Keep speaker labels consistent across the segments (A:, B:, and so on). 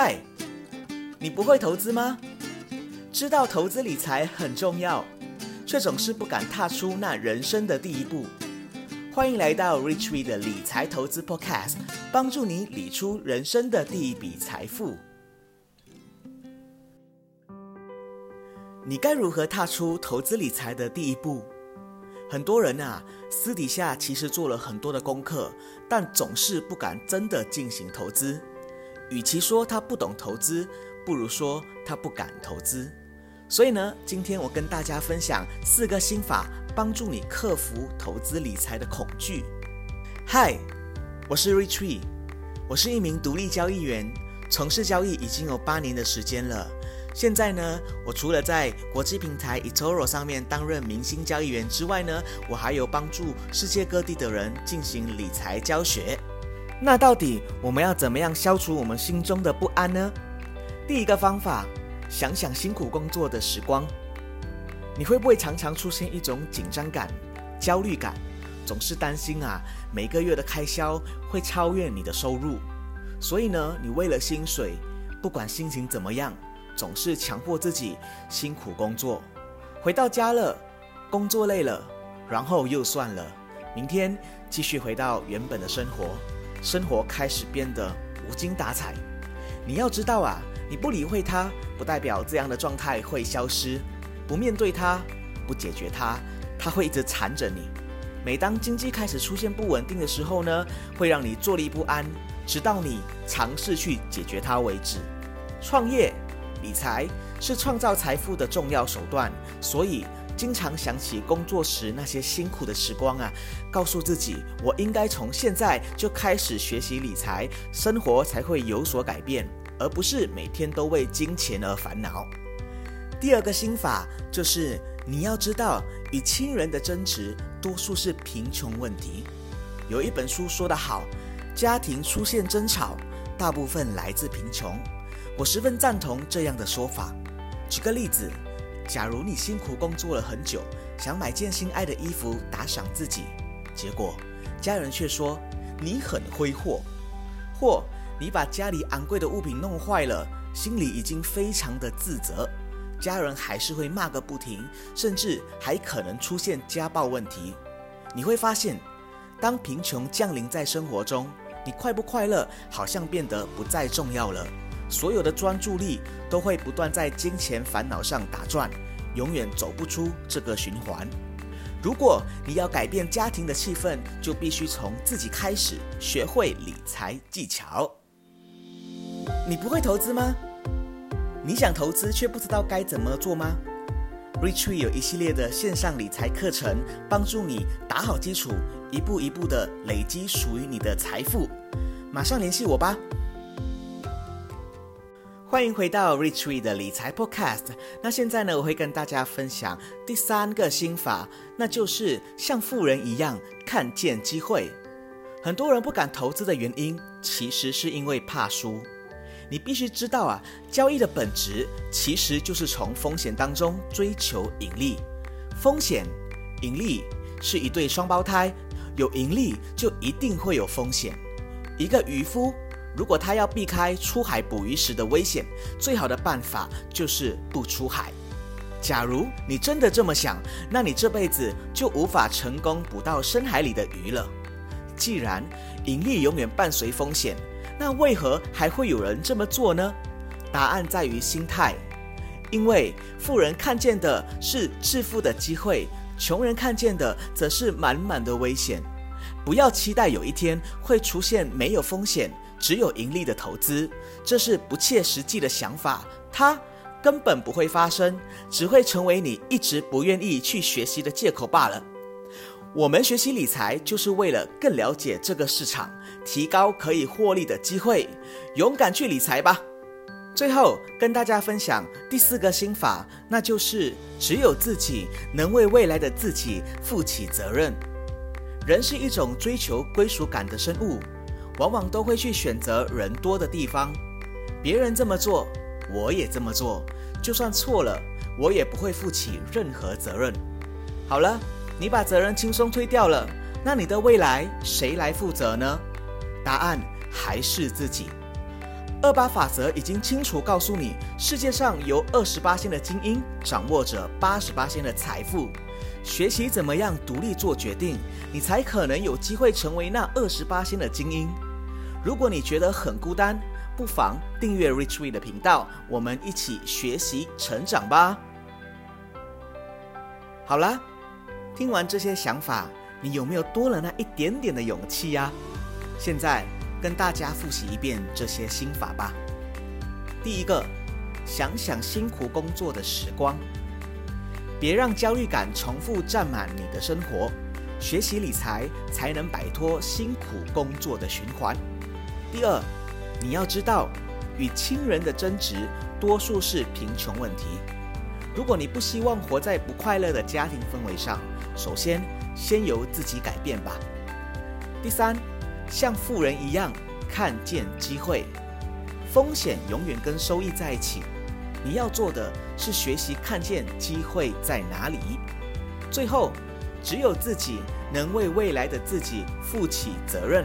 A: 嗨，你不会投资吗？知道投资理财很重要，却总是不敢踏出那人生的第一步。欢迎来到 Rich We 的理财投资 Podcast，帮助你理出人生的第一笔财富。你该如何踏出投资理财的第一步？很多人啊，私底下其实做了很多的功课，但总是不敢真的进行投资。与其说他不懂投资，不如说他不敢投资。所以呢，今天我跟大家分享四个心法，帮助你克服投资理财的恐惧。嗨，我是 Rich e 我是一名独立交易员，从事交易已经有八年的时间了。现在呢，我除了在国际平台 eToro 上面担任明星交易员之外呢，我还有帮助世界各地的人进行理财教学。那到底我们要怎么样消除我们心中的不安呢？第一个方法，想想辛苦工作的时光。你会不会常常出现一种紧张感、焦虑感，总是担心啊每个月的开销会超越你的收入？所以呢，你为了薪水，不管心情怎么样，总是强迫自己辛苦工作。回到家了，工作累了，然后又算了，明天继续回到原本的生活。生活开始变得无精打采。你要知道啊，你不理会它，不代表这样的状态会消失。不面对它，不解决它，它会一直缠着你。每当经济开始出现不稳定的时候呢，会让你坐立不安，直到你尝试去解决它为止。创业、理财是创造财富的重要手段，所以。经常想起工作时那些辛苦的时光啊，告诉自己，我应该从现在就开始学习理财，生活才会有所改变，而不是每天都为金钱而烦恼。第二个心法就是，你要知道，与亲人的争执多数是贫穷问题。有一本书说得好，家庭出现争吵，大部分来自贫穷。我十分赞同这样的说法。举个例子。假如你辛苦工作了很久，想买件心爱的衣服打赏自己，结果家人却说你很挥霍，或你把家里昂贵的物品弄坏了，心里已经非常的自责，家人还是会骂个不停，甚至还可能出现家暴问题。你会发现，当贫穷降临在生活中，你快不快乐好像变得不再重要了。所有的专注力都会不断在金钱烦恼上打转，永远走不出这个循环。如果你要改变家庭的气氛，就必须从自己开始，学会理财技巧。你不会投资吗？你想投资却不知道该怎么做吗？Rich 有一系列的线上理财课程，帮助你打好基础，一步一步的累积属于你的财富。马上联系我吧。欢迎回到 Rich Tree 的理财 Podcast。那现在呢，我会跟大家分享第三个心法，那就是像富人一样看见机会。很多人不敢投资的原因，其实是因为怕输。你必须知道啊，交易的本质其实就是从风险当中追求盈利。风险、盈利是一对双胞胎，有盈利就一定会有风险。一个渔夫。如果他要避开出海捕鱼时的危险，最好的办法就是不出海。假如你真的这么想，那你这辈子就无法成功捕到深海里的鱼了。既然盈利永远伴随风险，那为何还会有人这么做呢？答案在于心态。因为富人看见的是致富的机会，穷人看见的则是满满的危险。不要期待有一天会出现没有风险。只有盈利的投资，这是不切实际的想法，它根本不会发生，只会成为你一直不愿意去学习的借口罢了。我们学习理财，就是为了更了解这个市场，提高可以获利的机会，勇敢去理财吧。最后跟大家分享第四个心法，那就是只有自己能为未来的自己负起责任。人是一种追求归属感的生物。往往都会去选择人多的地方，别人这么做，我也这么做，就算错了，我也不会负起任何责任。好了，你把责任轻松推掉了，那你的未来谁来负责呢？答案还是自己。二八法则已经清楚告诉你，世界上有二十八仙的精英掌握着八十八仙的财富。学习怎么样独立做决定，你才可能有机会成为那二十八仙的精英。如果你觉得很孤单，不妨订阅 Rich We 的频道，我们一起学习成长吧。好啦，听完这些想法，你有没有多了那一点点的勇气呀？现在。跟大家复习一遍这些心法吧。第一个，想想辛苦工作的时光，别让焦虑感重复占满你的生活。学习理财才能摆脱辛苦工作的循环。第二，你要知道，与亲人的争执多数是贫穷问题。如果你不希望活在不快乐的家庭氛围上，首先先由自己改变吧。第三。像富人一样看见机会，风险永远跟收益在一起。你要做的是学习看见机会在哪里。最后，只有自己能为未来的自己负起责任。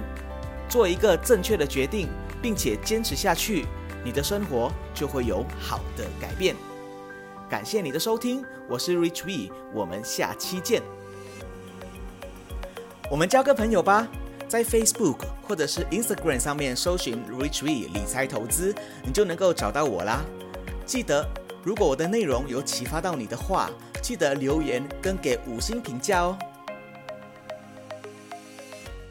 A: 做一个正确的决定，并且坚持下去，你的生活就会有好的改变。感谢你的收听，我是 Rich V，我们下期见。我们交个朋友吧。在 Facebook 或者是 Instagram 上面搜寻 Rich We 理财投资，你就能够找到我啦。记得，如果我的内容有启发到你的话，记得留言跟给五星评价哦。